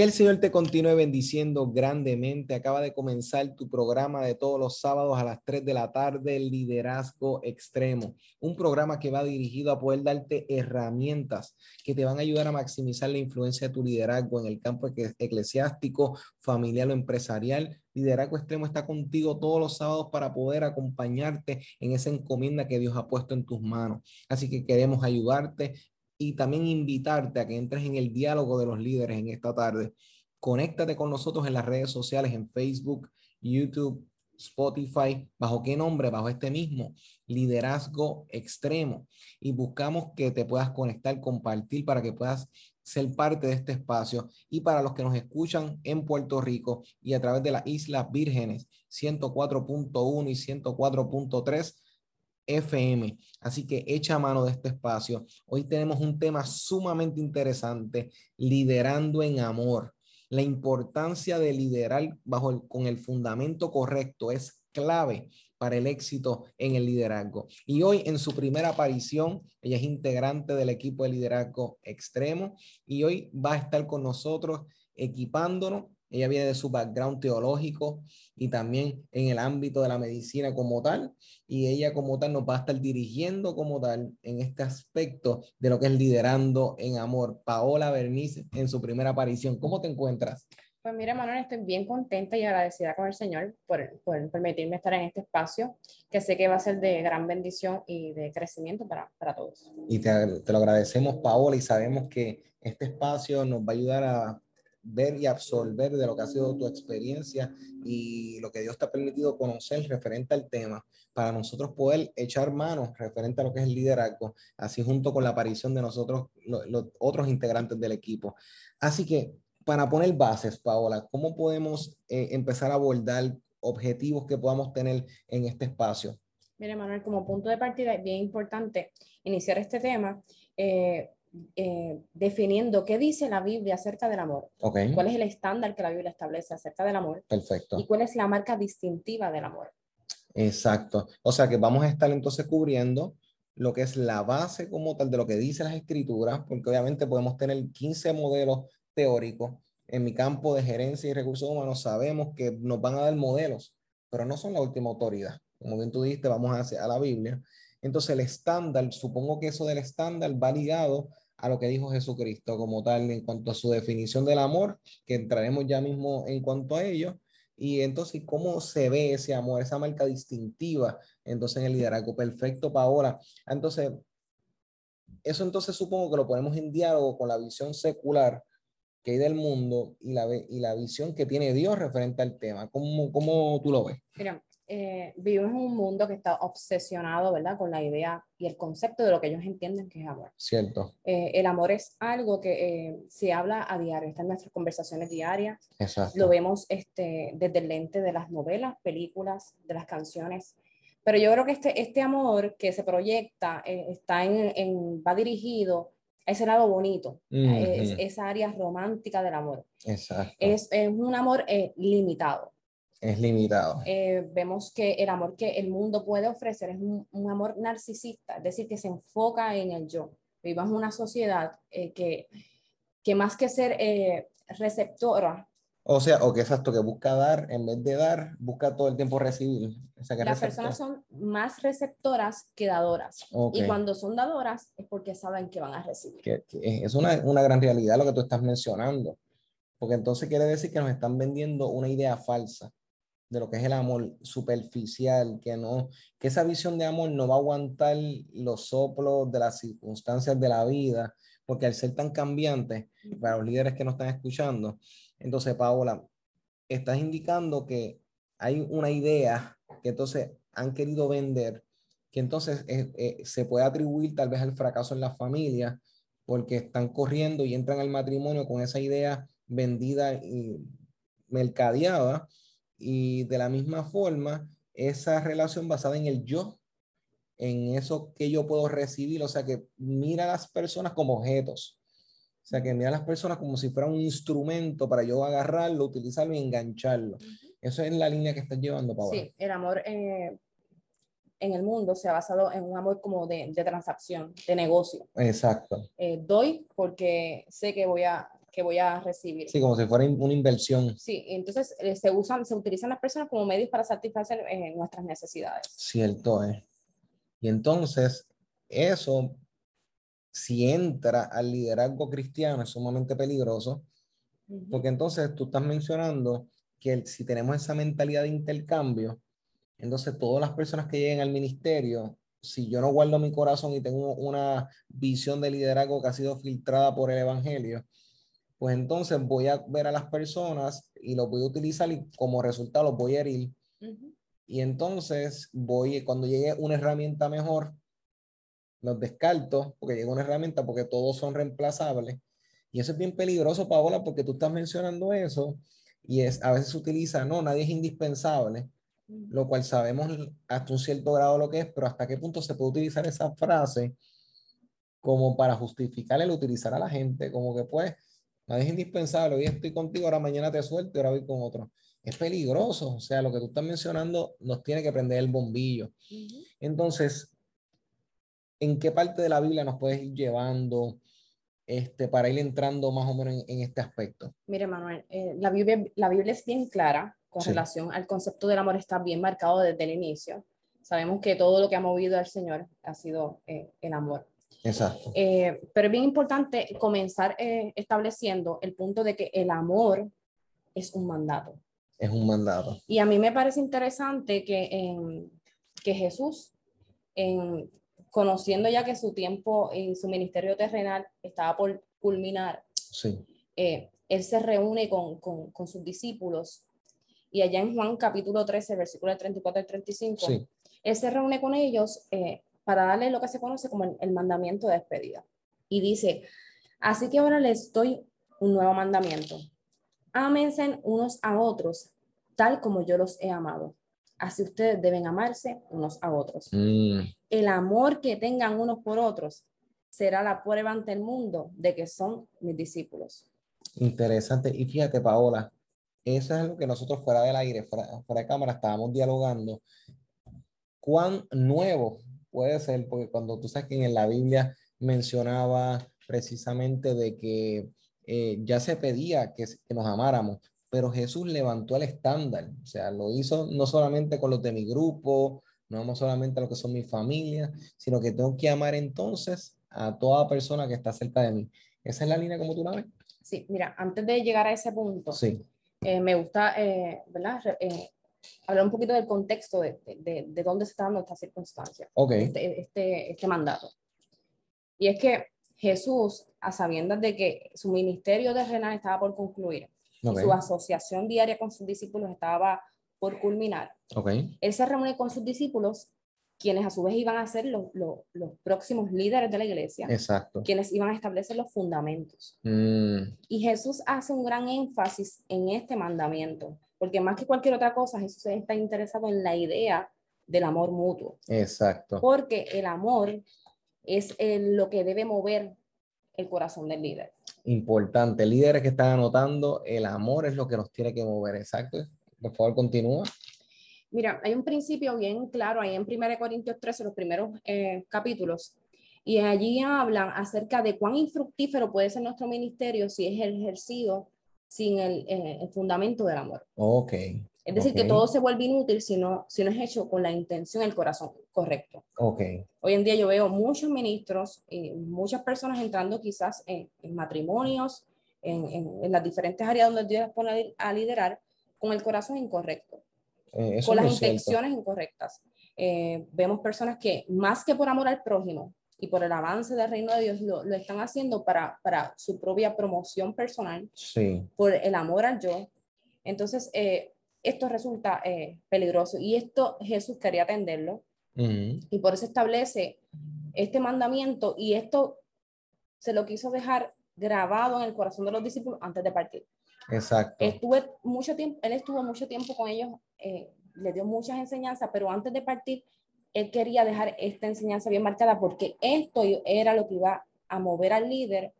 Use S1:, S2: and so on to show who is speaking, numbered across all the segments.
S1: Que el Señor te continúe bendiciendo grandemente. Acaba de comenzar tu programa de todos los sábados a las 3 de la tarde, Liderazgo Extremo. Un programa que va dirigido a poder darte herramientas que te van a ayudar a maximizar la influencia de tu liderazgo en el campo eclesiástico, familiar o empresarial. Liderazgo Extremo está contigo todos los sábados para poder acompañarte en esa encomienda que Dios ha puesto en tus manos. Así que queremos ayudarte y también invitarte a que entres en el diálogo de los líderes en esta tarde. Conéctate con nosotros en las redes sociales, en Facebook, YouTube, Spotify, bajo qué nombre, bajo este mismo, liderazgo extremo. Y buscamos que te puedas conectar, compartir para que puedas ser parte de este espacio. Y para los que nos escuchan en Puerto Rico y a través de las Islas Vírgenes, 104.1 y 104.3 FM. Así que echa mano de este espacio. Hoy tenemos un tema sumamente interesante, liderando en amor. La importancia de liderar bajo con el fundamento correcto es clave para el éxito en el liderazgo. Y hoy en su primera aparición, ella es integrante del equipo de liderazgo extremo y hoy va a estar con nosotros equipándonos ella viene de su background teológico y también en el ámbito de la medicina como tal. Y ella como tal nos va a estar dirigiendo como tal en este aspecto de lo que es liderando en amor. Paola Bernice en su primera aparición. ¿Cómo te encuentras?
S2: Pues mira, Manuel, estoy bien contenta y agradecida con el Señor por, por, permitirme estar en este espacio, que sé que va a ser de gran bendición y de crecimiento para, para todos.
S1: Y te, te lo agradecemos, Paola, y sabemos que este espacio nos va a ayudar a ver y absorber de lo que ha sido tu experiencia y lo que Dios te ha permitido conocer referente al tema, para nosotros poder echar manos referente a lo que es el liderazgo, así junto con la aparición de nosotros, los, otros integrantes del equipo. Así que, para poner bases, Paola, ¿cómo podemos eh, empezar a abordar objetivos que podamos tener en este espacio?
S2: Mire, Manuel, como punto de partida es bien importante iniciar este tema. Eh, eh, definiendo qué dice la Biblia acerca del amor. ¿Cuál es el estándar que la Biblia establece acerca del amor?
S1: Perfecto.
S2: Y cuál es la marca distintiva del amor.
S1: Exacto. O sea que vamos a estar entonces cubriendo lo que es la base como tal de lo que dice las escrituras, porque obviamente podemos tener 15 modelos teóricos. En mi campo de gerencia y recursos humanos sabemos que nos van a dar modelos, pero no son la última autoridad. Como bien tú dijiste, vamos a, a la Biblia. Entonces el estándar, supongo que eso del estándar va ligado a lo que dijo Jesucristo como tal en cuanto a su definición del amor, que entraremos ya mismo en cuanto a ello. Y entonces, ¿cómo se ve ese amor, esa marca distintiva entonces en el liderazgo? Perfecto, Paola. Entonces, eso entonces supongo que lo ponemos en diálogo con la visión secular que hay del mundo y la, y la visión que tiene Dios referente al tema. ¿Cómo, cómo tú lo ves?
S2: Mira, eh, vivimos en un mundo que está obsesionado, ¿verdad? Con la idea y el concepto de lo que ellos entienden que es amor.
S1: Cierto.
S2: Eh, el amor es algo que eh, se habla a diario, está en nuestras conversaciones diarias.
S1: Exacto.
S2: Lo vemos este, desde el lente de las novelas, películas, de las canciones. Pero yo creo que este, este amor que se proyecta está en, en, va dirigido a ese lado bonito, es, esa área romántica del amor.
S1: Exacto.
S2: Es, es un amor limitado
S1: es limitado.
S2: Eh, vemos que el amor que el mundo puede ofrecer es un, amor narcisista, es decir, que se enfoca en el yo. Vivimos una sociedad eh, que, que más que ser eh, receptora.
S1: O sea, o que exacto, que busca dar, en vez de dar, busca todo el tiempo recibir.
S2: las personas son más receptoras que dadoras. Y cuando son dadoras es porque saben que van a recibir.
S1: es una, una gran realidad lo que tú estás mencionando. Porque entonces quiere decir que nos están vendiendo una idea falsa de lo que es el amor superficial, que no, que esa visión de amor no va a aguantar los soplos de las circunstancias de la vida, porque al ser tan cambiante, para los líderes que nos están escuchando, entonces Paola, estás indicando que hay una idea que entonces han querido vender, que entonces eh, eh, se puede atribuir tal vez al fracaso en la familia, porque están corriendo y entran al matrimonio con esa idea vendida y mercadeada y de la misma forma esa relación basada en el yo, en eso que yo puedo recibir, o sea que mira a las personas como objetos, o sea que mira a las personas como si fuera un instrumento para yo agarrarlo, utilizarlo y engancharlo. Eso es la línea que estás llevando, Paola.
S2: Sí, el amor eh, en el mundo se ha basado en un amor como de, de transacción, de negocio.
S1: Exacto.
S2: Eh, doy porque sé que voy a que voy a recibir.
S1: Sí, como si fuera una inversión.
S2: Sí, entonces eh, se usan, se utilizan las personas como medios para satisfacer eh, nuestras necesidades.
S1: Cierto es. Y entonces, eso, si entra al liderazgo cristiano, es sumamente peligroso, porque entonces tú estás mencionando que si tenemos esa mentalidad de intercambio, entonces todas las personas que lleguen al ministerio, si yo no guardo mi corazón y tengo una visión de liderazgo que ha sido filtrada por el Evangelio, pues entonces voy a ver a las personas y los voy a utilizar y como resultado los voy a herir. Y entonces voy, cuando llegue una herramienta mejor, los descarto, porque llega una herramienta, porque todos son reemplazables. Y eso es bien peligroso, Paola, porque tú estás mencionando eso y es, a veces se utiliza, no, nadie es indispensable, lo cual sabemos hasta un cierto grado lo que es, pero hasta qué punto se puede utilizar esa frase como para justificar el utilizar a la gente, como que pues, Nadie es indispensable. Hoy estoy contigo, ahora mañana te suelto y ahora voy con otro. Es peligroso. O sea, lo que tú estás mencionando nos tiene que prender el bombillo. Entonces, ¿en qué parte de la Biblia nos puedes ir llevando este, para ir entrando más o menos en, este aspecto?
S2: Mire, Manuel, eh, la, Biblia, la Biblia es bien clara con relación al concepto del amor, está bien marcado desde el inicio. Sabemos que todo lo que ha movido al Señor ha sido eh, el amor.
S1: Exacto.
S2: Eh, pero es bien importante comenzar eh, estableciendo el punto de que el amor es un mandato.
S1: Es un mandato.
S2: Y a mí me parece interesante que, que Jesús, en, conociendo ya que su tiempo en su ministerio terrenal estaba por culminar,
S1: sí.
S2: Eh, él se reúne con, con, con, sus discípulos y allá en Juan capítulo 13, versículos 34 y 35, sí. él se reúne con ellos para darle lo que se conoce como el, mandamiento de despedida. Y dice, así que ahora les doy un nuevo mandamiento. Ámense unos a otros, tal como yo los he amado. Así ustedes deben amarse unos a otros.
S1: Mm.
S2: El amor que tengan unos por otros será la prueba ante el mundo de que son mis discípulos.
S1: Interesante. Y fíjate, Paola, eso es lo que nosotros fuera del aire, fuera, fuera de cámara, estábamos dialogando. Cuán nuevo Puede ser, porque cuando tú sabes que en la Biblia mencionaba precisamente de que eh, ya se pedía que, que, nos amáramos, pero Jesús levantó el estándar, o sea, lo hizo no solamente con los de mi grupo, no amo solamente a lo que son mi familia, sino que tengo que amar entonces a toda persona que está cerca de mí. ¿Esa es la línea como tú la ves?
S2: Sí, mira, antes de llegar a ese punto,
S1: sí.
S2: Eh, me gusta, eh, ¿verdad? Hablar un poquito del contexto de, de, de dónde se está dando esta circunstancia,
S1: okay.
S2: este, este, este, mandato. Y es que Jesús, a sabiendas de que su ministerio terrenal estaba por concluir,
S1: okay.
S2: y su asociación diaria con sus discípulos estaba por culminar,
S1: okay.
S2: él se reúne con sus discípulos, quienes a su vez iban a ser los, los, los próximos líderes de la iglesia,
S1: Exacto.
S2: quienes iban a establecer los fundamentos.
S1: Mm.
S2: Y Jesús hace un gran énfasis en este mandamiento porque más que cualquier otra cosa, Jesús está interesado en la idea del amor mutuo.
S1: Exacto.
S2: Porque el amor es lo que debe mover el corazón del líder.
S1: Importante, líderes que están anotando, el amor es lo que nos tiene que mover, exacto. Por favor, continúa.
S2: Mira, hay un principio bien claro ahí en 1 Corintios 13, los primeros eh, capítulos, y allí hablan acerca de cuán infructífero puede ser nuestro ministerio si es ejercido sin el, eh, el fundamento del amor.
S1: Ok.
S2: Es decir,
S1: okay.
S2: que todo se vuelve inútil si no, si no es hecho con la intención, el corazón correcto.
S1: Ok.
S2: Hoy en día yo veo muchos ministros y muchas personas entrando quizás en, en matrimonios, en, en, en, las diferentes áreas donde Dios pone a liderar, con el corazón incorrecto,
S1: eh,
S2: con las intenciones incorrectas. Eh, vemos personas que más que por amor al prójimo, y por el avance del reino de Dios lo, lo están haciendo para, para, su propia promoción personal,
S1: sí.
S2: por el amor al yo. Entonces, eh, esto resulta eh, peligroso y esto Jesús quería atenderlo
S1: uh -huh.
S2: y por eso establece este mandamiento y esto se lo quiso dejar grabado en el corazón de los discípulos antes de partir.
S1: Exacto.
S2: Estuve mucho tiempo, él estuvo mucho tiempo con ellos, eh, le dio muchas enseñanzas, pero antes de partir, él quería dejar esta enseñanza bien marcada porque esto era lo que iba a mover al líder,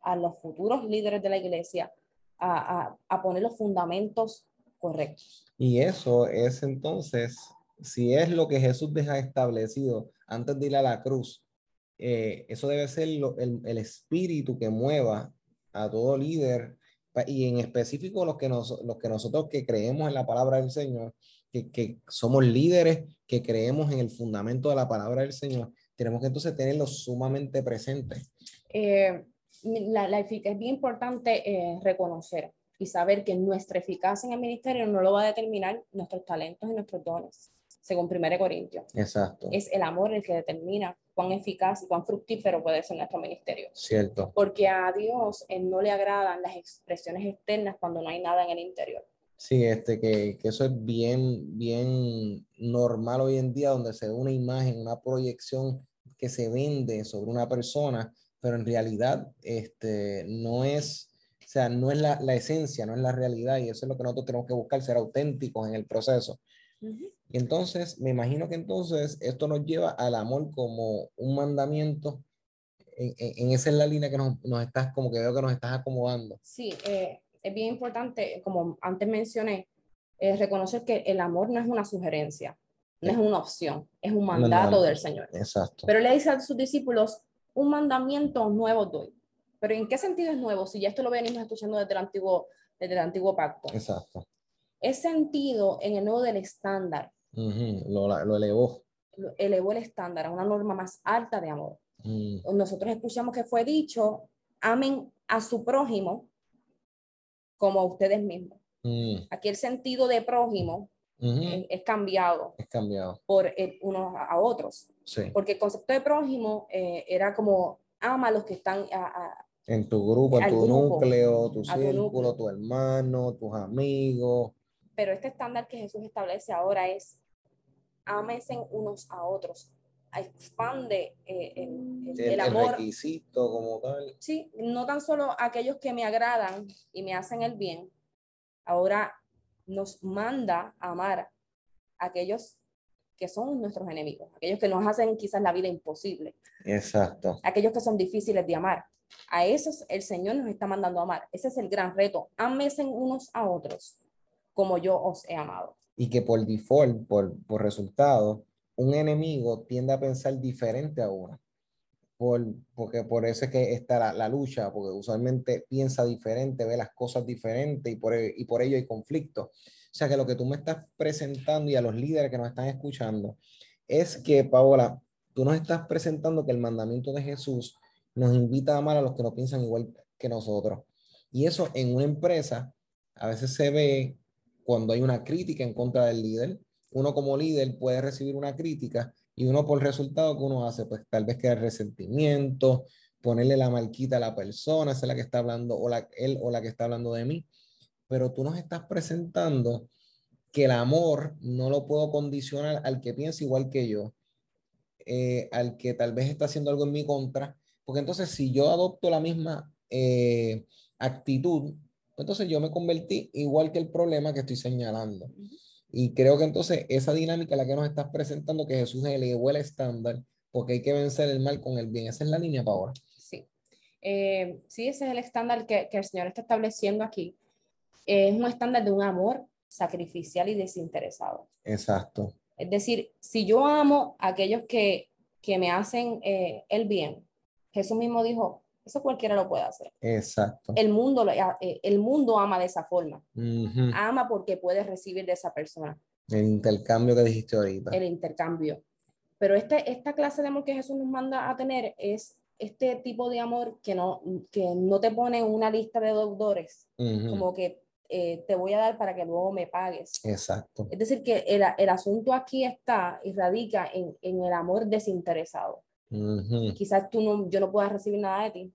S2: a los futuros líderes de la iglesia, a, a, a poner los fundamentos correctos.
S1: Y eso es entonces, si es lo que Jesús deja establecido antes de ir a la cruz, eh, eso debe ser lo, el, el, espíritu que mueva a todo líder y en específico los que, nos, los que nosotros que creemos en la palabra del Señor, que, que, somos líderes, que creemos en el fundamento de la palabra del Señor, tenemos que entonces tenerlo sumamente presente.
S2: Eh, la, la, es bien importante eh, reconocer y saber que nuestra eficacia en el ministerio no lo va a determinar nuestros talentos y nuestros dones, según 1 Corintios.
S1: Exacto.
S2: Es el amor el que determina cuán eficaz y cuán fructífero puede ser nuestro ministerio.
S1: Cierto.
S2: Porque a Dios él no le agradan las expresiones externas cuando no hay nada en el interior.
S1: Sí, este, que, que eso es bien, bien normal hoy en día, donde se ve una imagen, una proyección que se vende sobre una persona, pero en realidad este, no es, o sea, no es la, la, esencia, no es la realidad, y eso es lo que nosotros tenemos que buscar, ser auténticos en el proceso. Uh -huh. Y entonces, me imagino que entonces esto nos lleva al amor como un mandamiento, en, en, en esa es la línea que nos, nos, estás, como que veo que nos estás acomodando.
S2: Sí, eh, es bien importante, como antes mencioné, eh, reconocer que el amor no es una sugerencia, no es una opción, es un mandato no, no, del Señor.
S1: Exacto.
S2: Pero le dice a sus discípulos, un mandamiento nuevo doy. Pero ¿en qué sentido es nuevo? Si ya esto lo venimos escuchando desde el antiguo, desde el antiguo pacto.
S1: Exacto.
S2: Es sentido en el nuevo del estándar.
S1: Uh -huh. lo, lo, elevó.
S2: Lo elevó el estándar a una norma más alta de amor. Uh -huh. Nosotros escuchamos que fue dicho, amen a su prójimo como a ustedes mismos. -huh. Aquí el sentido de prójimo es, es, cambiado.
S1: Es cambiado.
S2: Por el, unos a otros.
S1: Sí.
S2: Porque el concepto de prójimo eh, era como ama a los que están a, a,
S1: en tu grupo, en tu
S2: grupo,
S1: núcleo, tu círculo,
S2: tu, núcleo.
S1: tu hermano, tus amigos.
S2: Pero este estándar que Jesús establece ahora es ámense unos a otros. Expande eh, el, el, amor.
S1: El requisito como tal.
S2: Sí, no tan solo aquellos que me agradan y me hacen el bien, ahora nos manda a amar a aquellos que son nuestros enemigos, aquellos que nos hacen quizás la vida imposible.
S1: Exacto.
S2: Aquellos que son difíciles de amar. A esos el Señor nos está mandando a amar. Ese es el gran reto. Amesen unos a otros como yo os he amado.
S1: Y que por default, por, por resultado, un enemigo tiende a pensar diferente a uno. Por, porque por eso es que está la, lucha, porque usualmente piensa diferente, ve las cosas diferentes y por, y por ello hay conflicto. O sea que lo que tú me estás presentando y a los líderes que nos están escuchando es que, Paola, tú nos estás presentando que el mandamiento de Jesús nos invita a amar a los que no piensan igual que nosotros. Y eso en una empresa a veces se ve cuando hay una crítica en contra del líder. Uno como líder puede recibir una crítica y uno por resultado que uno hace, pues tal vez crear resentimiento, ponerle la marquita a la persona, esa es la que está hablando, o la, él o la que está hablando de mí. Pero tú nos estás presentando que el amor no lo puedo condicionar al que piensa igual que yo, eh, al que tal vez está haciendo algo en mi contra, porque entonces si yo adopto la misma eh, actitud, entonces yo me convertí igual que el problema que estoy señalando. Y creo que entonces esa dinámica la que nos estás presentando, que Jesús elevó el estándar, porque hay que vencer el mal con el bien. Esa es la línea, Paola.
S2: Sí. Eh, sí, ese es el estándar que, que, el Señor está estableciendo aquí. Eh, es un estándar de un amor sacrificial y desinteresado.
S1: Exacto.
S2: Es decir, si yo amo a aquellos que, que me hacen eh, el bien, Jesús mismo dijo, eso cualquiera lo puede hacer.
S1: Exacto.
S2: El mundo, eh, el mundo ama de esa forma.
S1: Uh -huh.
S2: Ama porque puede recibir de esa persona.
S1: El intercambio que dijiste ahorita.
S2: El intercambio. Pero este, esta clase de amor que Jesús nos manda a tener es este tipo de amor que no, que no te pone una lista de deudores, uh -huh. como que eh, te voy a dar para que luego me pagues.
S1: Exacto.
S2: Es decir, que el, el asunto aquí está y radica en, en el amor desinteresado.
S1: Uh -huh.
S2: Quizás tú no, yo no pueda recibir nada de ti,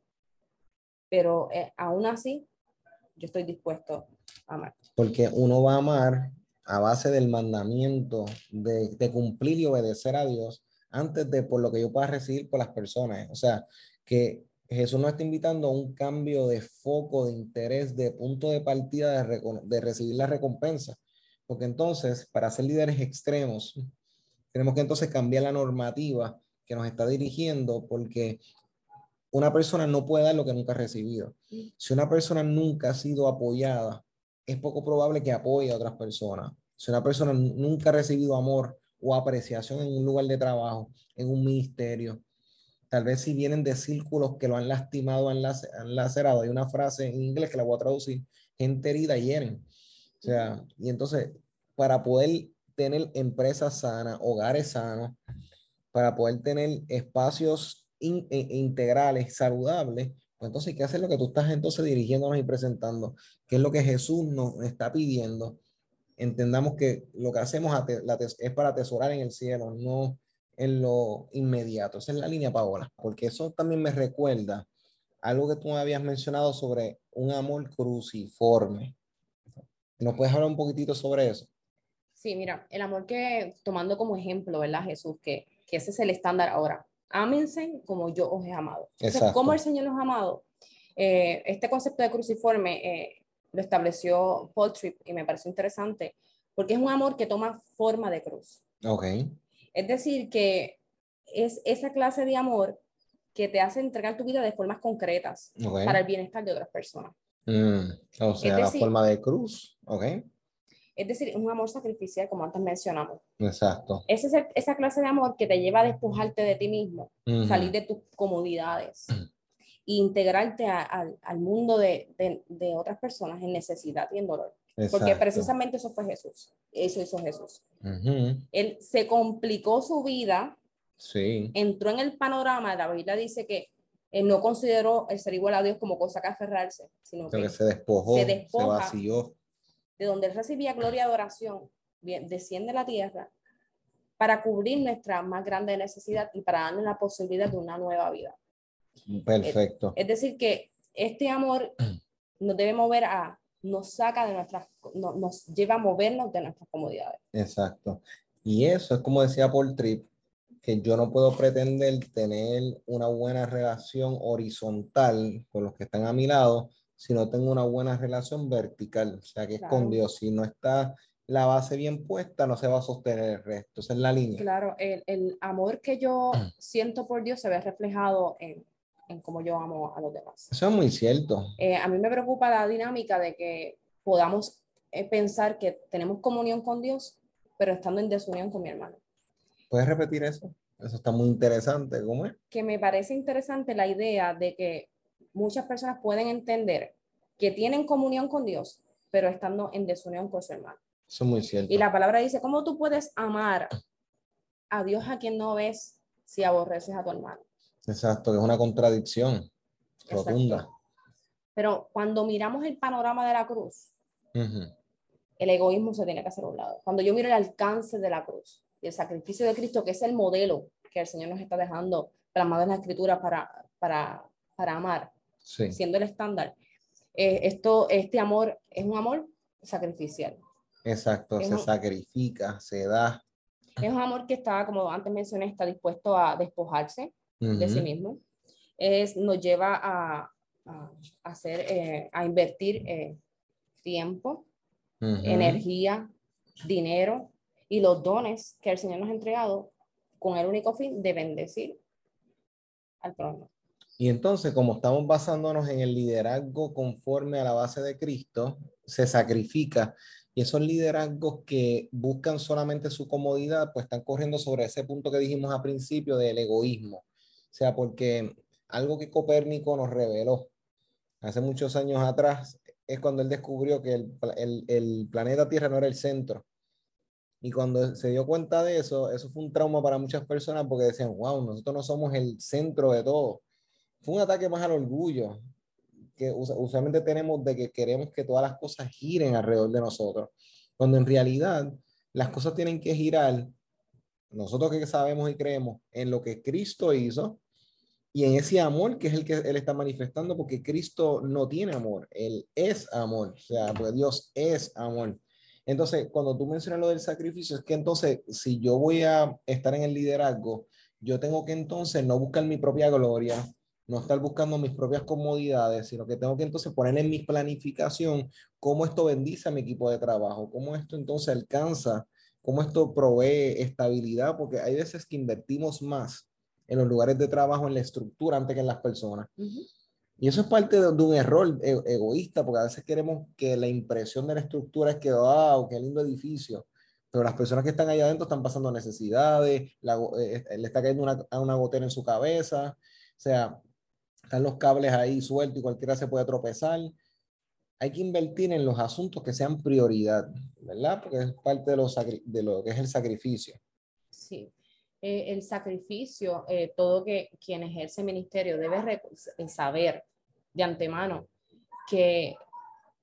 S2: pero eh, aún así yo estoy dispuesto a amar.
S1: Porque uno va a amar a base del mandamiento de, cumplir y obedecer a Dios antes de por lo que yo pueda recibir por las personas. O sea, que Jesús nos está invitando a un cambio de foco, de interés, de punto de partida de, de recibir la recompensa. Porque entonces, para ser líderes extremos, tenemos que entonces cambiar la normativa que nos está dirigiendo porque una persona no puede dar lo que nunca ha recibido. Si una persona nunca ha sido apoyada, es poco probable que apoye a otras personas. Si una persona nunca ha recibido amor o apreciación en un lugar de trabajo, en un ministerio, tal vez si vienen de círculos que lo han lastimado, han, lacerado, hay una frase en inglés que la voy a traducir, gente herida hieren. O sea, y entonces, para poder tener empresas sanas, hogares sanos, para poder tener espacios e, integrales, saludables, pues entonces hay que hacer lo que tú estás entonces dirigiéndonos y presentando, que es lo que Jesús nos está pidiendo. Entendamos que lo que hacemos es para atesorar en el cielo, no en lo inmediato. Esa es la línea, Paola, porque eso también me recuerda algo que tú habías mencionado sobre un amor cruciforme. ¿Nos puedes hablar un poquitito sobre eso?
S2: Sí, mira, el amor que, tomando como ejemplo, ¿verdad, Jesús? Que, que ese es el estándar ahora. Ámense como yo os he amado. Entonces, ¿cómo el Señor nos ha amado? Eh, este concepto de cruciforme eh, lo estableció Paul Tripp y me pareció interesante porque es un amor que toma forma de cruz.
S1: Ok.
S2: Es decir, que es esa clase de amor que te hace entregar tu vida de formas concretas para el bienestar de otras personas.
S1: Mm, o sea, la forma de cruz, ok.
S2: Es decir, un amor sacrificial, como antes mencionamos.
S1: Exacto.
S2: Ese es esa clase de amor que te lleva a despojarte de ti mismo, salir de tus comodidades e integrarte al mundo de, de, otras personas en necesidad y en dolor. Porque precisamente eso fue Jesús. Eso hizo Jesús. Él se complicó su vida.
S1: Sí.
S2: Entró en el panorama. La Biblia dice que él no consideró el ser igual a Dios como cosa que aferrarse, sino que,
S1: se despojó, se, se vació
S2: de donde él recibía gloria y adoración, desciende a la tierra para cubrir nuestra más grande necesidad y para darnos la posibilidad de una nueva vida.
S1: Perfecto.
S2: Es, decir, que este amor nos debe mover a, nos saca de nuestras, nos lleva a movernos de nuestras comodidades.
S1: Exacto. Y eso es como decía Paul Tripp, que yo no puedo pretender tener una buena relación horizontal con los que están a mi lado si no tengo una buena relación vertical, o sea, que es con Dios. Si no está la base bien puesta, no se va a sostener el resto. Esa es la línea.
S2: Claro, el, el amor que yo siento por Dios se ve reflejado en, en cómo yo amo a los demás.
S1: Eso es muy cierto.
S2: Eh, a mí me preocupa la dinámica de que podamos eh, pensar que tenemos comunión con Dios, pero estando en desunión con mi hermano.
S1: ¿Puedes repetir eso? Eso está muy interesante. ¿Cómo es?
S2: Que me parece interesante la idea de que muchas personas pueden entender que tienen comunión con Dios, pero estando en desunión con su hermano.
S1: Eso es muy cierto.
S2: Y la palabra dice, ¿cómo tú puedes amar a Dios a quien no ves si aborreces a tu hermano?
S1: Exacto, es una contradicción rotunda.
S2: Pero cuando miramos el panorama de la cruz, el egoísmo se tiene que hacer a un lado. Cuando yo miro el alcance de la cruz y el sacrificio de Cristo, que es el modelo que el Señor nos está dejando plasmado en la escritura para, para, para amar, siendo el estándar. Eh, esto, este amor es un amor sacrificial.
S1: Exacto, se sacrifica, se da.
S2: Es un amor que está, como antes mencioné, está dispuesto a despojarse de sí mismo. Es, nos lleva a, a, hacer, eh, a invertir eh, tiempo, energía, dinero y los dones que el Señor nos ha entregado con el único fin de bendecir al prójimo.
S1: Y entonces, como estamos basándonos en el liderazgo conforme a la base de Cristo, se sacrifica. Y esos liderazgos que buscan solamente su comodidad, pues están corriendo sobre ese punto que dijimos al principio del egoísmo. O sea, porque algo que Copérnico nos reveló hace muchos años atrás es cuando él descubrió que el, el, el planeta Tierra no era el centro. Y cuando se dio cuenta de eso, eso fue un trauma para muchas personas porque decían, wow, nosotros no somos el centro de todo fue un ataque más al orgullo que usualmente tenemos de que queremos que todas las cosas giren alrededor de nosotros, cuando en realidad las cosas tienen que girar, nosotros que sabemos y creemos en lo que Cristo hizo y en ese amor que es el que Él está manifestando, porque Cristo no tiene amor, Él es amor, o sea, pues Dios es amor. Entonces, cuando tú mencionas lo del sacrificio, es que entonces, si yo voy a estar en el liderazgo, yo tengo que entonces no buscar mi propia gloria, no estar buscando mis propias comodidades, sino que tengo que entonces poner en mi planificación cómo esto bendice a mi equipo de trabajo, cómo esto entonces alcanza, cómo esto provee estabilidad, porque hay veces que invertimos más en los lugares de trabajo, en la estructura, antes que en las personas. Y eso es parte de, un error e, egoísta, porque a veces queremos que la impresión de la estructura es que, wow, qué lindo edificio. Pero las personas que están allá adentro están pasando necesidades, eh, le está cayendo una, una gotera en su cabeza. O sea, están los cables ahí sueltos y cualquiera se puede tropezar. Hay que invertir en los asuntos que sean prioridad, ¿verdad? Porque es parte de, los, de lo que es el sacrificio.
S2: Sí. Eh, el sacrificio, eh, todo que quien ejerce ministerio debe eh, saber de antemano que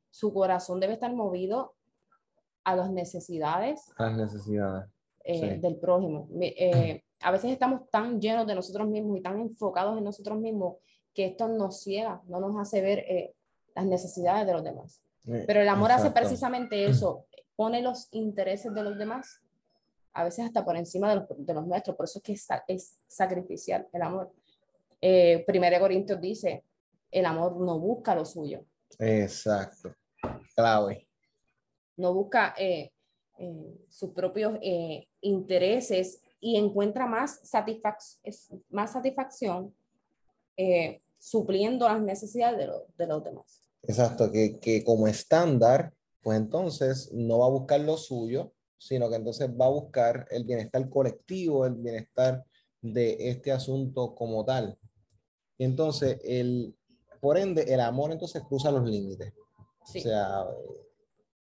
S2: su corazón debe estar movido a las necesidades,
S1: las necesidades
S2: del prójimo. a veces estamos tan llenos de nosotros mismos y tan enfocados en nosotros mismos que esto nos ciega, no nos hace ver las necesidades de los demás. Pero el amor hace precisamente eso, pone los intereses de los demás a veces hasta por encima de los, de los nuestros, por eso es que es, es sacrificial el amor. Eh, Primero Corintios dice, el amor no busca lo suyo.
S1: Exacto, clave.
S2: No busca eh, eh, sus propios eh, intereses y encuentra más, satisfac más satisfacción supliendo las necesidades de, de, los demás.
S1: Exacto, que, que como estándar, pues entonces no va a buscar lo suyo, sino que entonces va a buscar el bienestar colectivo, el bienestar de este asunto como tal. Y entonces, el, por ende, el amor entonces cruza los límites. O sea,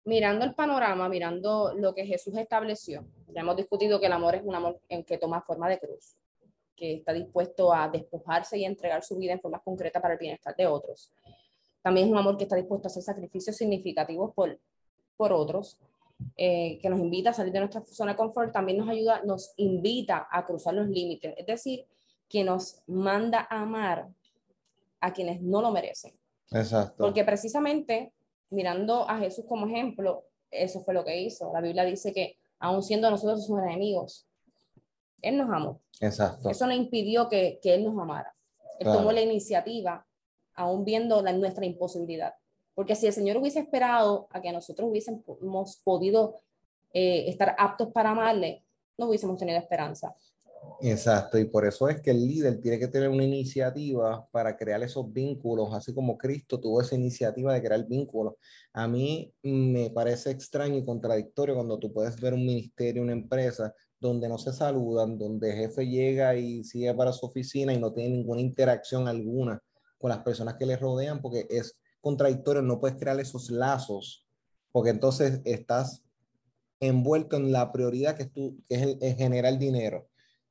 S2: mirando el panorama, mirando lo que Jesús estableció, ya hemos discutido que el amor es un amor en que toma forma de cruz, que está dispuesto a despojarse y entregar su vida en forma concreta para el bienestar de otros. También es un amor que está dispuesto a hacer sacrificios significativos por, por otros eh, que nos invita a salir de nuestra zona de confort, también nos ayuda, nos invita a cruzar los límites, es decir, que nos manda a amar a quienes no lo merecen.
S1: Exacto.
S2: Porque precisamente, mirando a Jesús como ejemplo, eso fue lo que hizo. La Biblia dice que aun siendo nosotros sus enemigos, Él nos amó.
S1: Exacto.
S2: Eso no impidió que, que Él nos amara. Él tomó la iniciativa, aún viendo la, nuestra imposibilidad. Porque si el Señor hubiese esperado a que nosotros hubiésemos podido eh, estar aptos para amarle, no hubiésemos tenido esperanza.
S1: Exacto, y por eso es que el líder tiene que tener una iniciativa para crear esos vínculos, así como Cristo tuvo esa iniciativa de crear vínculos. A mí me parece extraño y contradictorio cuando tú puedes ver un ministerio, una empresa, donde no se saludan, donde el jefe llega y sigue para su oficina y no tiene ninguna interacción alguna con las personas que le rodean, porque es contradictorio, no puedes crear esos lazos, porque entonces estás envuelto en la prioridad que, es, tú, que es el, generar dinero.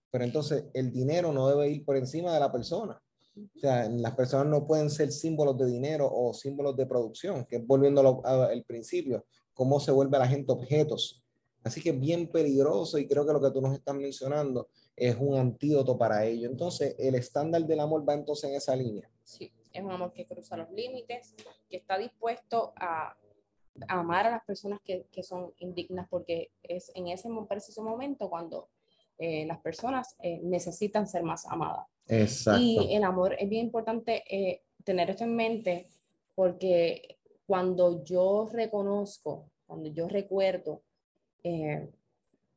S1: Pero entonces el dinero no debe ir por encima de la persona. O sea, las personas no pueden ser símbolos de dinero o símbolos de producción, que es volviendo al principio, cómo se vuelve la gente objetos. Así que es bien peligroso y creo que lo que tú nos estás mencionando es un antídoto para ello. Entonces, el estándar del amor va entonces en esa línea.
S2: Sí es un amor que cruza los límites, que está dispuesto a, amar a las personas que, que, son indignas, porque es en ese preciso momento cuando eh, las personas eh, necesitan ser más amadas.
S1: Exacto.
S2: Y el amor es bien importante eh, tener esto en mente, porque cuando yo reconozco, cuando yo recuerdo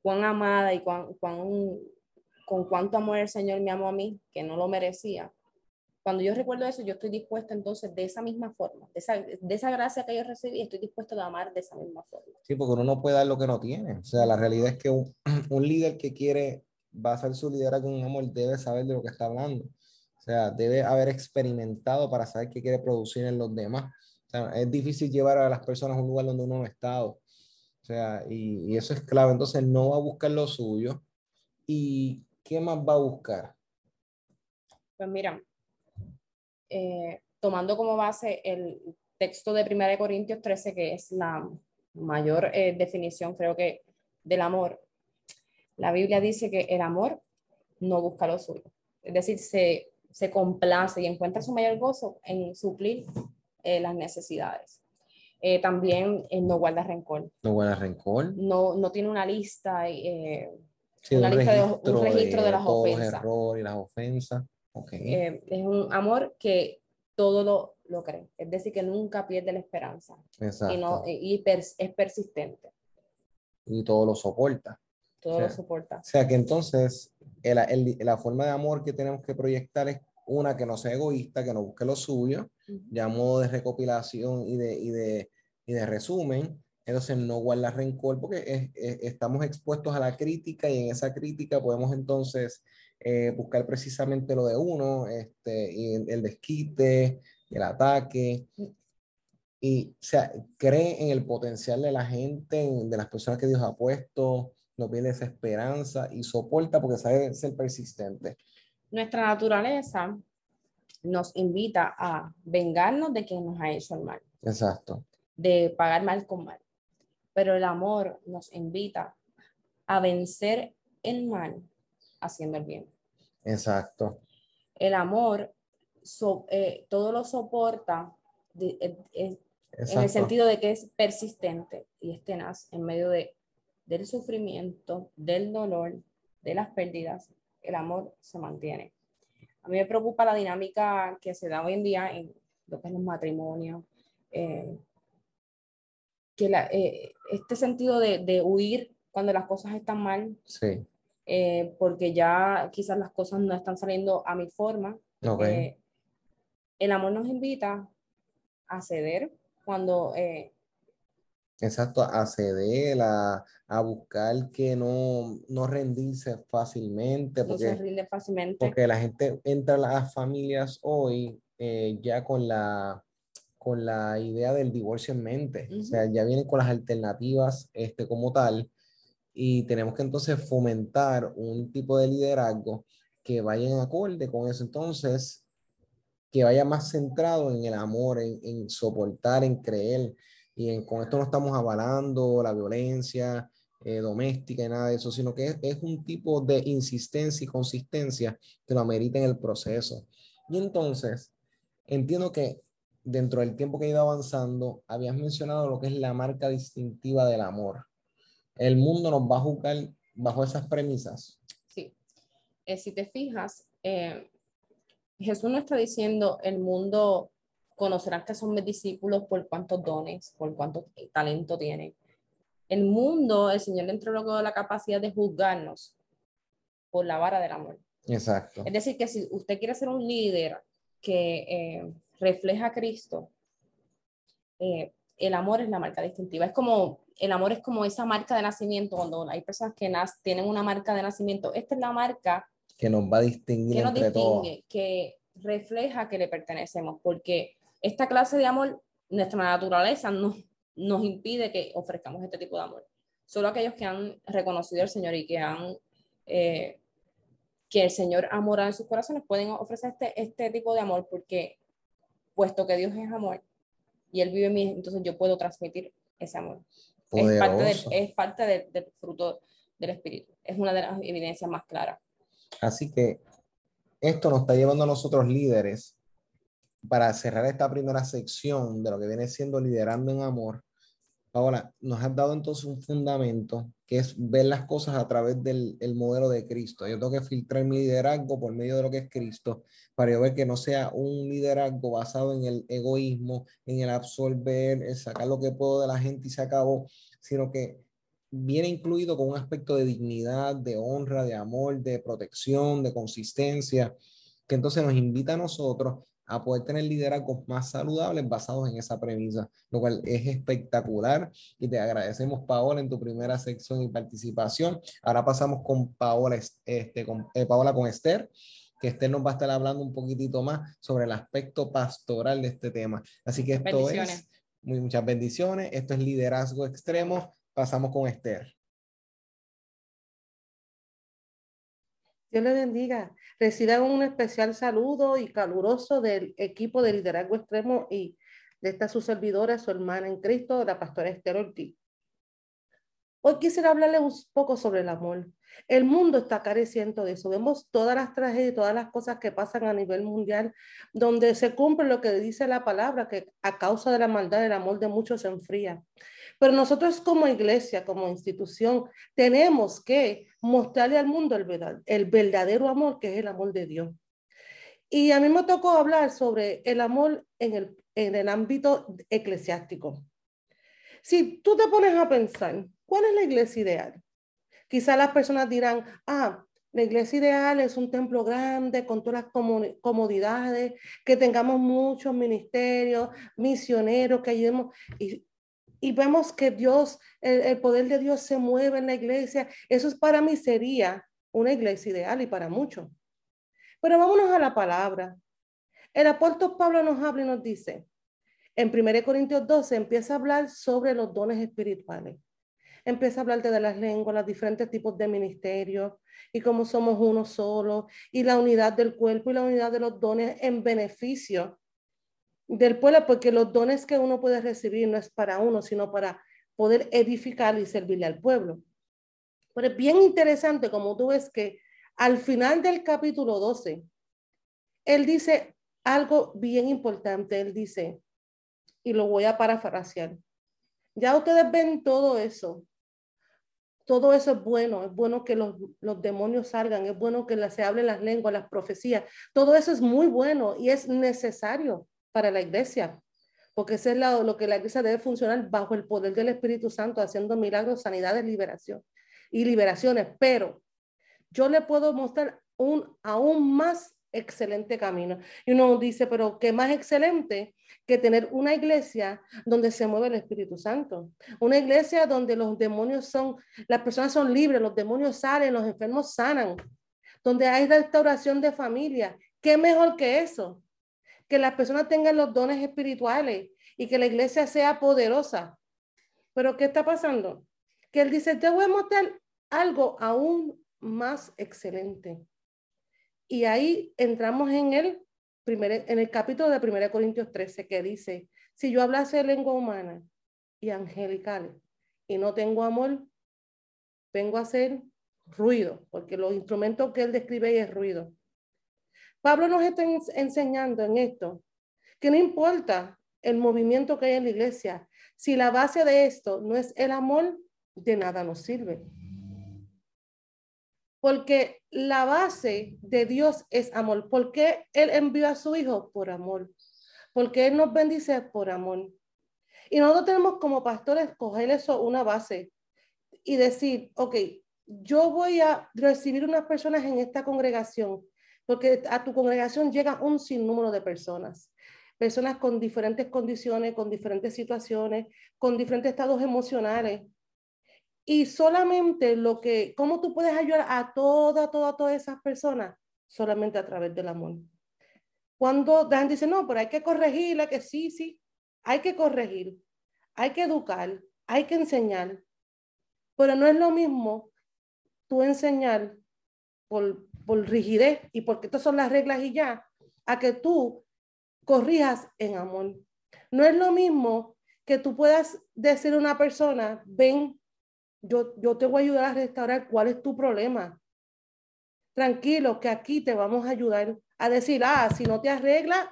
S2: cuán amada y cuán, cuán, con cuánto amor el Señor me amó a mí, que no lo merecía, cuando yo recuerdo eso, yo estoy dispuesto entonces de esa misma forma, de esa, de esa gracia que yo recibí, estoy dispuesto a amar de esa misma forma.
S1: Sí, porque uno no puede dar lo que no tiene. O sea, la realidad es que un, un líder que quiere basar su liderazgo en amor debe saber de lo que está hablando. O sea, debe haber experimentado para saber qué quiere producir en los demás. O sea, es difícil llevar a las personas a un lugar donde uno no ha estado. O sea, y, eso es clave. Entonces, no va a buscar lo suyo. ¿Y qué más va a buscar?
S2: Pues mira, eh, tomando como base el texto de 1 Corintios 13, que es la mayor eh, definición, creo que, del amor, la Biblia dice que el amor no busca lo suyo. Es decir, se, se complace y encuentra su mayor gozo en suplir eh, las necesidades. También no guarda rencor.
S1: No guarda rencor.
S2: No, no tiene una lista, una lista de, un registro de, las ofensas.
S1: y las ofensas.
S2: Eh, es un amor que todo lo, lo cree, es decir, que nunca pierde la esperanza. Exacto. Y, no, y es persistente.
S1: Y todo lo soporta.
S2: Todo lo soporta.
S1: O sea que entonces el, el, la forma de amor que tenemos que proyectar es una que no sea egoísta, que no busque lo suyo, ya modo de recopilación y de, y de, y de resumen, entonces no guarda rencor porque estamos expuestos a la crítica y en esa crítica podemos entonces eh, buscar precisamente lo de uno, este, y el desquite, el ataque. Y o sea, cree en el potencial de la gente, de las personas que Dios ha puesto, no pierde esa esperanza y soporta porque sabe ser persistente.
S2: Nuestra naturaleza nos invita a vengarnos de quien nos ha hecho el mal.
S1: Exacto.
S2: De pagar mal con mal. Pero el amor nos invita a vencer el mal haciendo el bien.
S1: Exacto.
S2: El amor eh, todo lo soporta eh, en el sentido de que es persistente y es tenaz en medio de, del sufrimiento, del dolor, de las pérdidas. El amor se mantiene. A mí me preocupa la dinámica que se da hoy en día en lo que es los matrimonios, eh, que la, este sentido de, de, huir cuando las cosas están mal,
S1: sí.
S2: porque ya quizás las cosas no están saliendo a mi forma.
S1: Okay
S2: el amor nos invita a ceder cuando... Eh,
S1: Exacto, a ceder, a, a, buscar que no, no rendirse fácilmente. Porque,
S2: no se rinde fácilmente.
S1: Porque la gente entra a las familias hoy eh, ya con la, con la idea del divorcio en mente. O sea, ya vienen con las alternativas este, como tal. Y tenemos que entonces fomentar un tipo de liderazgo que vaya en acorde con eso. Entonces, que vaya más centrado en el amor, en, soportar, en creer. Y en, con esto no estamos avalando la violencia eh, doméstica y nada de eso, sino que es, un tipo de insistencia y consistencia que lo amerita en el proceso. Y entonces, entiendo que dentro del tiempo que he ido avanzando, habías mencionado lo que es la marca distintiva del amor. El mundo nos va a juzgar bajo esas premisas.
S2: Sí. Eh, si te fijas, eh, Jesús no está diciendo el mundo conocerán que son mis discípulos por cuántos dones, por cuánto talento tienen. El mundo, el Señor le entregó la capacidad de juzgarnos por la vara del amor.
S1: Exacto.
S2: Es decir, que si usted quiere ser un líder que eh, refleja a Cristo, eh, el amor es la marca distintiva. Es como, el amor es como esa marca de nacimiento, cuando hay personas que tienen una marca de nacimiento, esta es la marca
S1: que nos va a distinguir
S2: que nos distingue, que refleja que le pertenecemos, porque esta clase de amor, nuestra naturaleza nos, nos impide que ofrezcamos este tipo de amor. Solo aquellos que han reconocido al Señor y que han eh, que el Señor ha morado en sus corazones pueden ofrecer este, este tipo de amor porque puesto que Dios es amor y Él vive en mí, entonces yo puedo transmitir ese amor. Es parte, del, es parte del fruto del Espíritu. Es una de las evidencias más claras.
S1: Así que esto nos está llevando a nosotros líderes para cerrar esta primera sección de lo que viene siendo liderando en amor. Ahora, nos has dado entonces un fundamento que es ver las cosas a través del modelo de Cristo. Yo tengo que filtrar mi liderazgo por medio de lo que es Cristo para yo ver que no sea un liderazgo basado en el egoísmo, en el absorber, en sacar lo que puedo de la gente y se acabó, sino que viene incluido con un aspecto de dignidad, de honra, de amor, de protección, de consistencia, que entonces nos invita a nosotros a poder tener liderazgos más saludables basados en esa premisa, lo cual es espectacular y te agradecemos Paola en tu primera sección y participación. Ahora pasamos con Paola, este, con, eh, Paola con Esther, que Esther nos va a estar hablando un poquitito más sobre el aspecto pastoral de este tema. Así que esto es muy, muchas bendiciones, esto es liderazgo extremo pasamos con Esther.
S3: Dios le bendiga. Reciban un especial saludo y caluroso del equipo de liderazgo extremo y de esta su servidora, su hermana en Cristo, la pastora Esther Ortiz. Hoy quisiera hablarle un poco sobre el amor. El mundo está careciendo de eso. Vemos todas las tragedias, todas las cosas que pasan a nivel mundial, donde se cumple lo que dice la palabra, que a causa de la maldad el amor de muchos se enfría. Pero nosotros como iglesia, como institución, tenemos que mostrarle al mundo el, verdadero amor, que es el amor de Dios. Y a mí me tocó hablar sobre el amor en el, en el ámbito eclesiástico. Si tú te pones a pensar, ¿cuál es la iglesia ideal? Quizás las personas dirán, ah, la iglesia ideal es un templo grande con todas las comodidades, que tengamos muchos ministerios, misioneros, que ayudemos. Y, y vemos que Dios, el, el, poder de Dios se mueve en la iglesia. Eso es para mí sería una iglesia ideal y para muchos. Pero vámonos a la palabra. El apóstol Pablo nos habla y nos dice, en 1 Corintios 12 empieza a hablar sobre los dones espirituales. Empieza a hablarte de las lenguas, los diferentes tipos de ministerios y cómo somos uno solo y la unidad del cuerpo y la unidad de los dones en beneficio del pueblo, porque los dones que uno puede recibir no es para uno, sino para poder edificar y servirle al pueblo. Pero es bien interesante como tú ves que al final del capítulo 12, él dice algo bien importante. Él dice, y lo voy a parafrasear, ya ustedes ven todo eso. Todo eso es bueno, es bueno que los, los demonios salgan, es bueno que se hablen las lenguas, las profecías. Todo eso es muy bueno y es necesario para la iglesia, porque eso es lo, lo que la iglesia debe funcionar bajo el poder del Espíritu Santo, haciendo milagros, sanidades, liberación y liberaciones. Pero yo le puedo mostrar un aún más excelente camino. Y uno dice, pero qué más excelente que tener una iglesia donde se mueve el Espíritu Santo. Una iglesia donde los demonios son, las personas son libres, los demonios salen, los enfermos sanan, donde hay restauración de familia. ¿Qué mejor que eso? Que las personas tengan los dones espirituales y que la iglesia sea poderosa. Pero ¿qué está pasando? Que él dice, te voy a mostrar algo aún más excelente. Y ahí entramos en el, primer, en el capítulo de 1 Corintios 13 que dice, si yo hablase lengua humana y angelical y no tengo amor, vengo a hacer ruido, porque los instrumentos que él describe es ruido. Pablo nos está enseñando en esto que no importa el movimiento que hay en la iglesia, si la base de esto no es el amor, de nada nos sirve. Porque la base de Dios es amor. ¿Por qué Él envió a su Hijo? Por amor. Porque Él nos bendice por amor. Y nosotros tenemos como pastores coger eso, una base, y decir, ok, yo voy a recibir unas personas en esta congregación, porque a tu congregación llega un sinnúmero de personas. Personas con diferentes condiciones, con diferentes situaciones, con diferentes estados emocionales. Y solamente lo que, ¿cómo tú puedes ayudar a todas, todas, todas esas personas? Solamente a través del amor. Cuando Dan dice, no, pero hay que corregirla, que sí, sí, hay que corregir, hay que educar, hay que enseñar. Pero no es lo mismo tú enseñar por, por rigidez y porque estas son las reglas y ya, a que tú corrijas en amor. No es lo mismo que tú puedas decir a una persona, ven, yo, te voy a ayudar a restaurar cuál es tu problema. Tranquilo, que aquí te vamos a ayudar a decir, ah, si no te arreglas,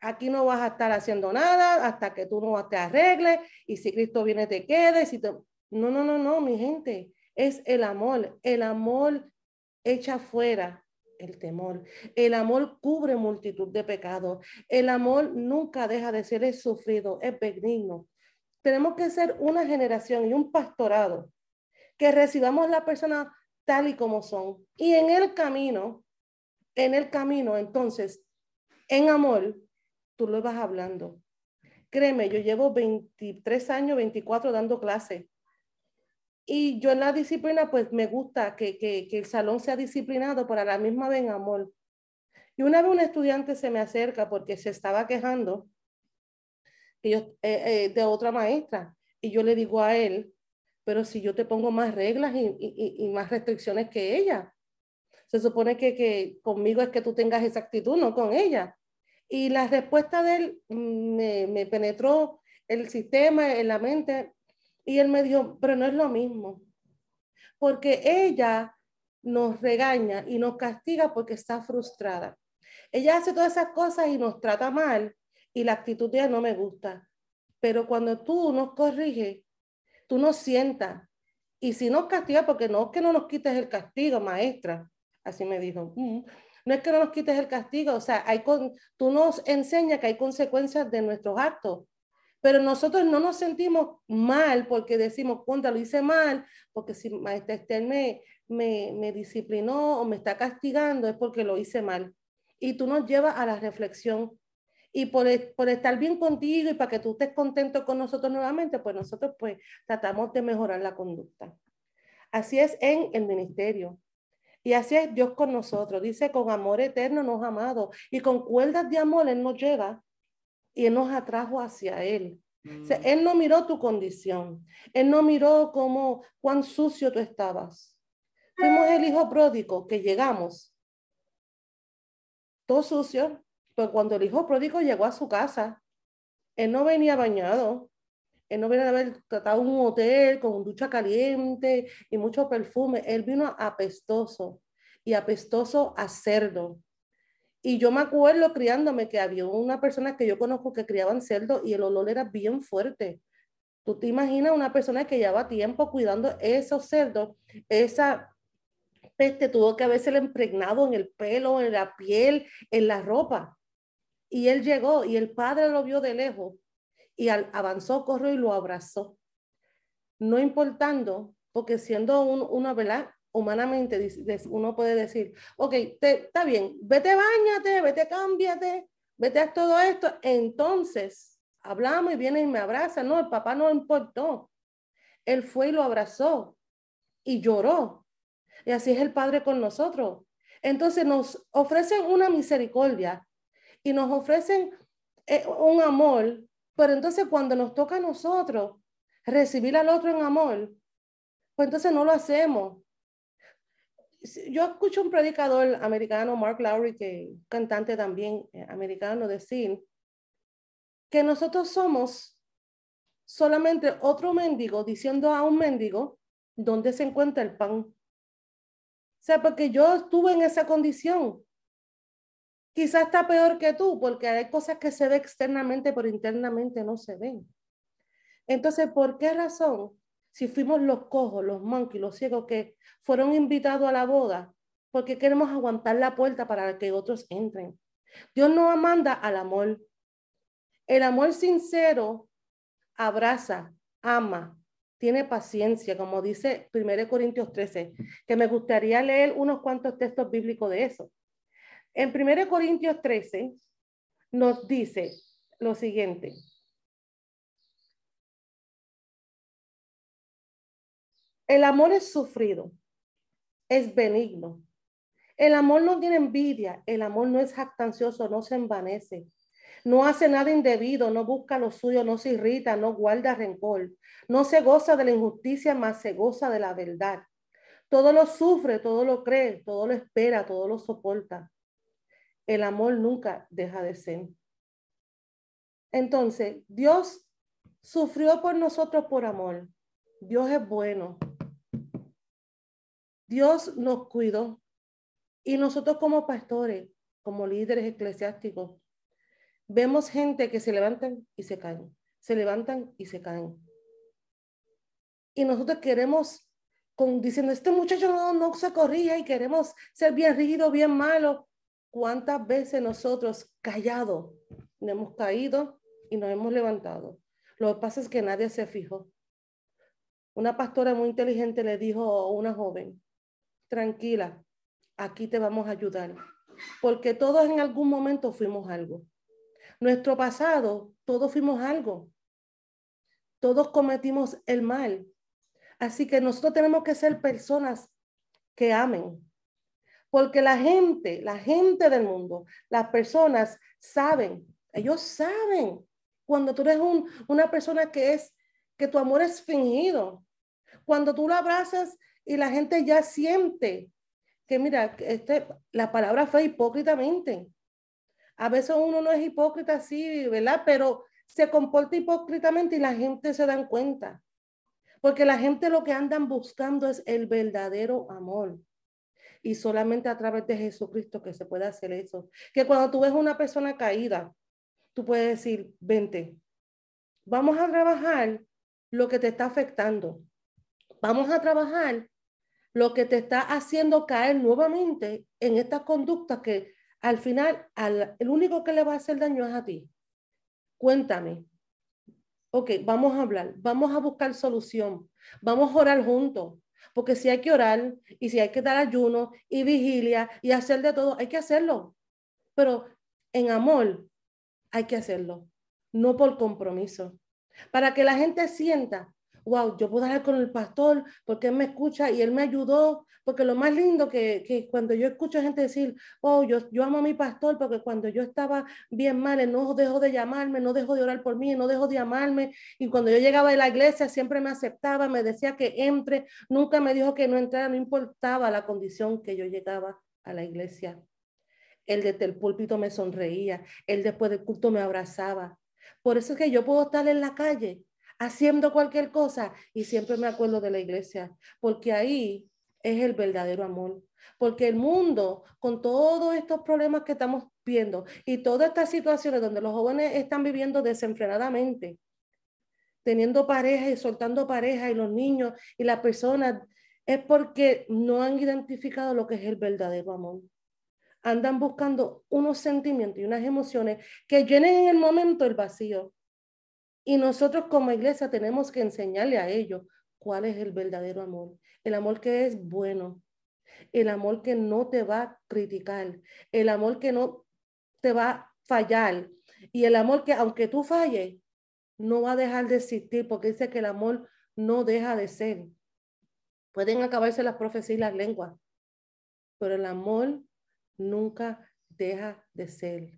S3: aquí no vas a estar haciendo nada hasta que tú no te arregles y si Cristo viene te quedes. Si. No, no, no, no, mi gente, es el amor. El amor echa fuera el temor. El amor cubre multitud de pecados. El amor nunca deja de ser sufrido, es benigno tenemos que ser una generación y un pastorado que recibamos a la persona tal y como son. Y en el camino, en el camino, entonces, en amor, tú lo vas hablando. Créeme, yo llevo 23 años, 24 dando clases. Y yo en la disciplina, pues me gusta que, que, el salón sea disciplinado, pero a la misma vez en amor. Y una vez un estudiante se me acerca porque se estaba quejando eh, eh, de otra maestra. Y yo le digo a él, pero si yo te pongo más reglas y, y, y más restricciones que ella, se supone que, que, conmigo es que tú tengas esa actitud, no con ella. Y la respuesta de él me, me penetró el sistema, en la mente, y él me dijo, pero no es lo mismo, porque ella nos regaña y nos castiga porque está frustrada. Ella hace todas esas cosas y nos trata mal y la actitud de ella no me gusta. Pero cuando tú nos corriges, tú nos sientas. Y si nos castigas, porque no es que no nos quites el castigo, maestra, así me dijo, mm, No es que no nos quites el castigo, o sea, hay con, tú nos enseñas que hay consecuencias de nuestros actos, pero nosotros no nos sentimos mal porque decimos, cuando lo hice mal, porque si maestra Esther me, me, me disciplinó o me está castigando, es porque lo hice mal. Y tú nos llevas a la reflexión. Y por, por estar bien contigo y para que tú estés contento con nosotros nuevamente, pues nosotros pues tratamos de mejorar la conducta. Así es en el ministerio. Y así es Dios con nosotros. Dice, con amor eterno nos ha amado. Y con cuerdas de amor Él nos lleva y Él nos atrajo hacia Él. Mm. él no miró tu condición. Él no miró cómo, cuán sucio tú estabas. Fuimos el hijo pródigo que llegamos. Todo sucio. Pero cuando el hijo pródigo llegó a su casa, él no venía bañado. Él no venía a haber tratado un hotel con ducha caliente y mucho perfume. Él vino apestoso y apestoso a cerdo. Y yo me acuerdo criándome que había una persona que yo conozco que criaban cerdo y el olor era bien fuerte. Tú te imaginas una persona que lleva tiempo cuidando esos cerdos, esa peste tuvo que haberse impregnado en el pelo, en la piel, en la ropa. Y él llegó y el padre lo vio de lejos y avanzó, corrió y lo abrazó. No importando, porque siendo una, ¿verdad? Humanamente uno puede decir, ok, está bien, vete, bañate, vete, cámbiate, vete a todo esto. Entonces, hablamos y viene y me abraza. No, el papá no importó. Él fue y lo abrazó y lloró. Y así es el Padre con nosotros. Entonces nos ofrecen una misericordia y nos ofrecen eh, un amor, pero entonces cuando nos toca a nosotros recibir al otro en amor, pues entonces no lo hacemos yo escucho un predicador americano, Mark Lowry, que cantante también eh, americano, decir que nosotros somos solamente otro mendigo diciendo a un mendigo dónde se encuentra el pan. O sea, porque yo estuve en esa condición. Quizás está peor que tú, porque hay cosas que se ven externamente, pero internamente no se ven. Entonces, ¿por qué razón si fuimos los cojos, los mancos los ciegos que fueron invitados a la boda, porque queremos aguantar la puerta para que otros entren. Dios nos manda al amor. El amor sincero abraza, ama, tiene paciencia, como dice 1 Corintios 13, que me gustaría leer unos cuantos textos bíblicos de eso. En 1 Corintios 13 nos dice lo siguiente. El amor es sufrido, es benigno. El amor no tiene envidia, el amor no es jactancioso, no se envanece, no hace nada indebido, no busca lo suyo, no se irrita, no guarda rencor, no se goza de la injusticia, más se goza de la verdad. Todo lo sufre, todo lo cree, todo lo espera, todo lo soporta. El amor nunca deja de ser. Entonces, Dios sufrió por nosotros por amor. Dios es bueno. Dios nos cuidó. Y nosotros como pastores, como líderes eclesiásticos, vemos gente que se levantan y se caen, se levantan y se caen. Y nosotros queremos, con, diciendo, este muchacho no, no se corrige y queremos ser bien rígido, bien malo. ¿Cuántas veces nosotros callados nos hemos caído y nos hemos levantado? Lo que pasa es que nadie se fijó. Una pastora muy inteligente le dijo a una joven, tranquila, aquí te vamos a ayudar, porque todos en algún momento fuimos algo. Nuestro pasado, todos fuimos algo. Todos cometimos el mal. Así que nosotros tenemos que ser personas que amen. Porque la gente, la gente del mundo, las personas saben, ellos saben cuando tú eres una persona que es, que tu amor es fingido. Cuando tú lo abrazas y la gente ya siente que, mira, este, la palabra fue hipócritamente. A veces uno no es hipócrita así, ¿verdad? Pero se comporta hipócritamente y la gente se dan cuenta. Porque la gente lo que andan buscando es el verdadero amor. Y solamente a través de Jesucristo que se puede hacer eso. Que cuando tú ves una persona caída, tú puedes decir, vente, vamos a trabajar lo que te está afectando. Vamos a trabajar lo que te está haciendo caer nuevamente en estas conductas que al final el único que le va a hacer daño es a ti. Cuéntame. Ok, vamos a hablar, vamos a buscar solución, vamos a orar juntos, porque si hay que orar y si hay que dar ayuno y vigilia y hacer de todo, hay que hacerlo. Pero en amor hay que hacerlo, no por compromiso. Para que la gente sienta wow, yo puedo hablar con el pastor porque él me escucha y él me ayudó, porque lo más lindo que, que cuando yo escucho a gente decir, oh, yo, yo amo a mi pastor porque cuando yo estaba bien mal, él no dejó de llamarme, no dejó de orar por mí, no dejó de amarme, y cuando yo llegaba a la iglesia siempre me aceptaba, me decía que entre, nunca me dijo que no entrara, no importaba la condición que yo llegaba a la iglesia. Él desde el púlpito me sonreía, él después del culto me abrazaba. Por eso es que yo puedo estar en la calle haciendo cualquier cosa y siempre me acuerdo de la iglesia, porque ahí es el verdadero amor. Porque el mundo, con todos estos problemas que estamos viendo y todas estas situaciones donde los jóvenes están viviendo desenfrenadamente, teniendo pareja y soltando pareja y los niños y las personas, es porque no han identificado lo que es el verdadero amor. Andan buscando unos sentimientos y unas emociones que llenen en el momento el vacío. Y nosotros como iglesia tenemos que enseñarle a ellos cuál es el verdadero amor. El amor que es bueno, el amor que no te va a criticar, el amor que no te va a fallar y el amor que aunque tú falles, no va a dejar de existir porque dice que el amor no deja de ser. Pueden acabarse las profecías y las lenguas, pero el amor nunca deja de ser.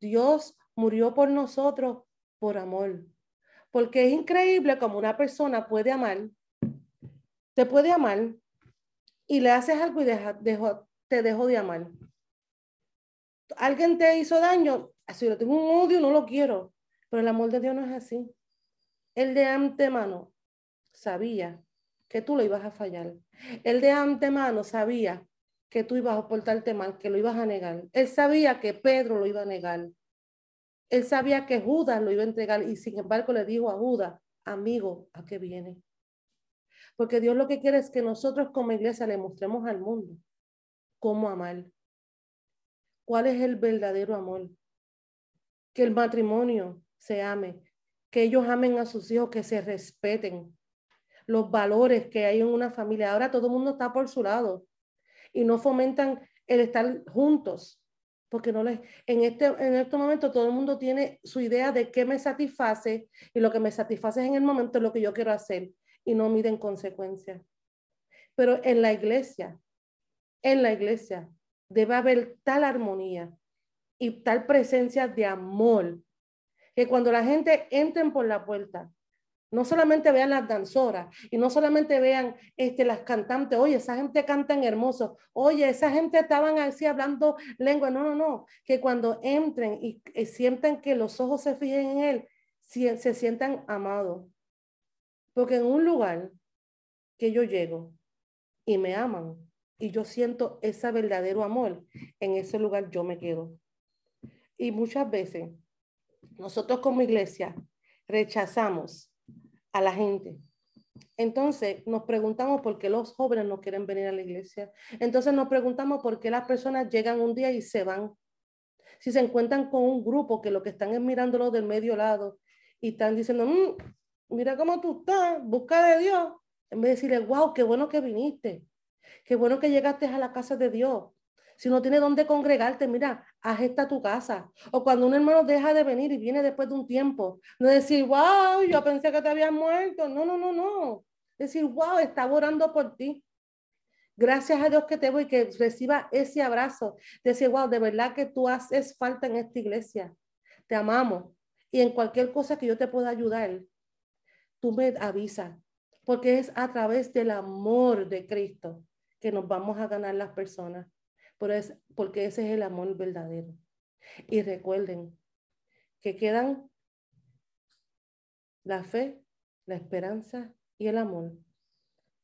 S3: Dios murió por nosotros por amor. Porque es increíble como una persona puede amar, te puede amar y le haces algo y deja, te dejó de amar. Alguien te hizo daño, si lo tengo un odio, no lo quiero. Pero el amor de Dios no es así. Él de antemano sabía que tú lo ibas a fallar. Él de antemano sabía que tú ibas a portarte mal, que lo ibas a negar. Él sabía que Pedro lo iba a negar. Él sabía que Judas lo iba a entregar y sin embargo le dijo a Judas, amigo, ¿a qué viene? Porque Dios lo que quiere es que nosotros como iglesia le mostremos al mundo cómo amar. ¿Cuál es el verdadero amor? Que el matrimonio se ame, que ellos amen a sus hijos, que se respeten los valores que hay en una familia. Ahora todo el mundo está por su lado y no fomentan el estar juntos porque no les, en este, en este momento todo el mundo tiene su idea de qué me satisface y lo que me satisface en el momento es lo que yo quiero hacer y no miden consecuencias. Pero en la iglesia, en la iglesia debe haber tal armonía y tal presencia de amor que cuando la gente entre por la puerta no solamente vean las danzoras y no solamente vean este, las cantantes, oye, esa gente cantan hermoso, oye, esa gente estaban así hablando lengua, no, no, no, que cuando entren y, sientan que los ojos se fijen en él, se sientan amados. Porque en un lugar que yo llego y me aman y yo siento ese verdadero amor, en ese lugar yo me quedo. Y muchas veces nosotros como iglesia rechazamos a la gente. Entonces nos preguntamos por qué los jóvenes no quieren venir a la iglesia. Entonces nos preguntamos por qué las personas llegan un día y se van. Si se encuentran con un grupo que lo que están es mirándolo del medio lado y están diciendo, mm, mira cómo tú estás, busca de Dios. En vez de decirle, wow, qué bueno que viniste, qué bueno que llegaste a la casa de Dios, si no tiene dónde congregarte, mira, haz esta tu casa. O cuando un hermano deja de venir y viene después de un tiempo, no decir, wow, yo pensé que te habías muerto. No, no, no, no. Decir, wow, estaba orando por ti. Gracias a Dios que te voy que reciba ese abrazo. Decir, wow, de verdad que tú haces falta en esta iglesia. Te amamos. Y en cualquier cosa que yo te pueda ayudar, tú me avisas. Porque es a través del amor de Cristo que nos vamos a ganar las personas es, porque ese es el amor verdadero. Y recuerden que quedan la fe, la esperanza y el amor,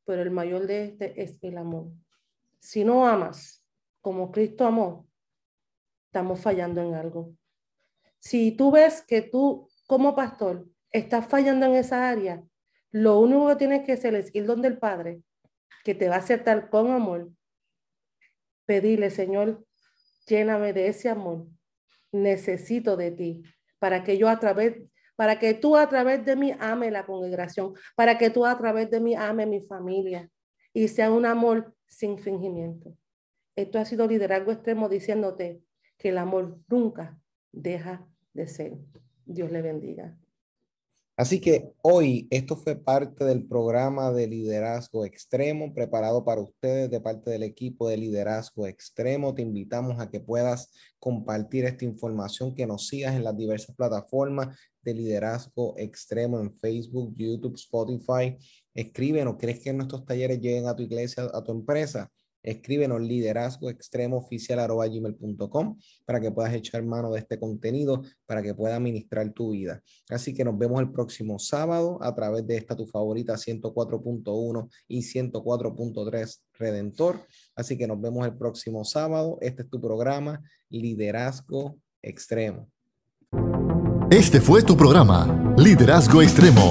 S3: pero el mayor de este es el amor. Si no amas como Cristo amó, estamos fallando en algo. Si tú ves que tú como pastor estás fallando en esa área, lo único que tienes que hacer es ir donde el Padre que te va a aceptar con amor, pedirle, Señor, lléname de ese amor. Necesito de ti para que yo a través, para que tú a través de mí ame la congregación, para que tú a través de mí ame mi familia y sea un amor sin fingimiento. Esto ha sido liderazgo extremo diciéndote que el amor nunca deja de ser. Dios le bendiga.
S1: Así que hoy esto fue parte del programa de liderazgo extremo preparado para ustedes de parte del equipo de liderazgo extremo. Te invitamos a que puedas compartir esta información, que nos sigas en las diversas plataformas de liderazgo extremo en Facebook, YouTube, Spotify. Escríbenos, ¿crees que nuestros talleres lleguen a tu iglesia, a tu empresa? Escríbenos liderazgo extremo oficial gmail.com para que puedas echar mano de este contenido, para que pueda ministrar tu vida. Así que nos vemos el próximo sábado a través de esta tu favorita 104.1 y 104.3 Redentor. Así que nos vemos el próximo sábado. Este es tu programa Liderazgo Extremo.
S4: Este fue tu programa Liderazgo Extremo